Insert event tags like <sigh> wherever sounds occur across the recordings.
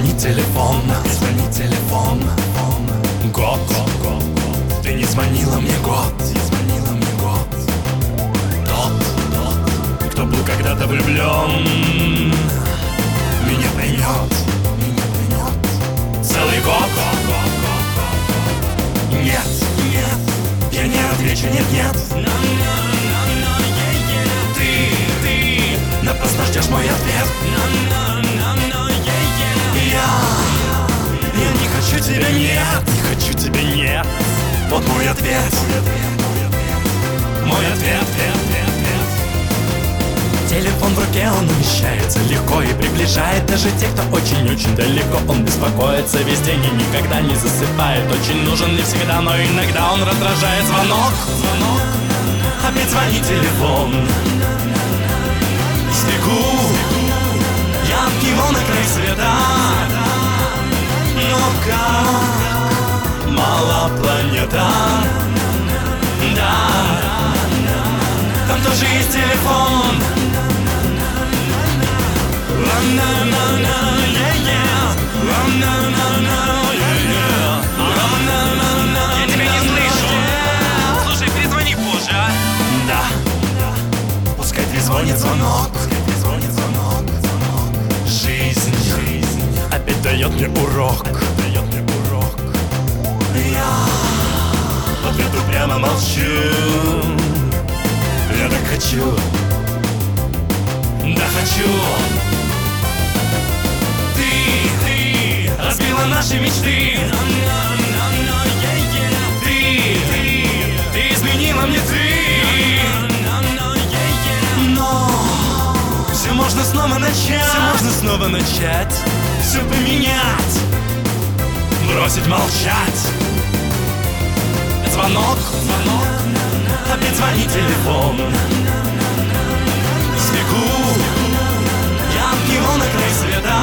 звонит телефон, звонит телефон. Год, год, год. Ты не звонила мне год, не звонила мне год. Тот, тот, кто был когда-то влюблен, меня поймет, меня поймет. Целый год, год, Вот мой ответ. Мой ответ. Телефон в руке, он умещается легко и приближает Даже тех, кто очень-очень далеко. Он беспокоится весь день и никогда не засыпает. Очень нужен не всегда, но иногда он раздражает Звонок, звонок, опять звонит телефон планета. Да, там тоже есть телефон. Я тебя не слышу. Слушай, перезвони позже, а? Да, пускай трезвонит звонок, пускай трезвонит звонок, звонок. Жизнь, жизнь. Опять дает мне урок, дает мне урок. Молчу. Я так хочу, да хочу. Ты, ты разбила наши мечты. Ты, ты, ты изменила мне ты. Но все можно снова начать. Все можно снова начать. Все поменять. Бросить молчать. Звонок, звонок. Опять звонит телефон. Снегу. Я от него на край света.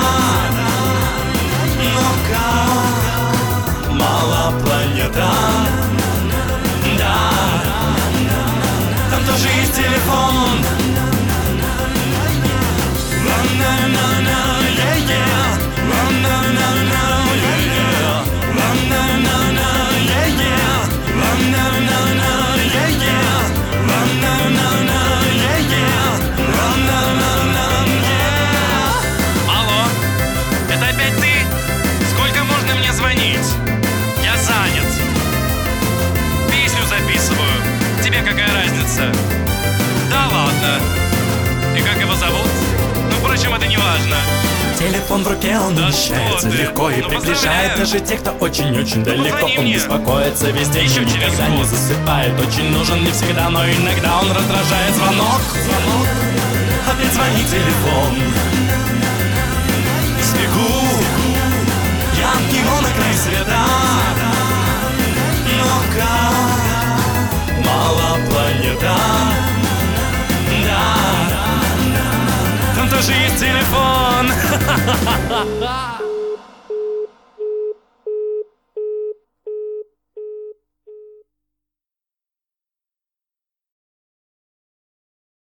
Но как мала планета. Да, там тоже есть телефон. Телефон в руке, он Да умещается легко и Ну, приближает даже тех, кто очень-очень далеко. позвони Он мне. беспокоится весь день Еще и никогда не засыпает. Очень нужен не всегда, но иногда он раздражает. Звонок, звонок, опять звонит телефон. Тоже есть телефон. <laughs>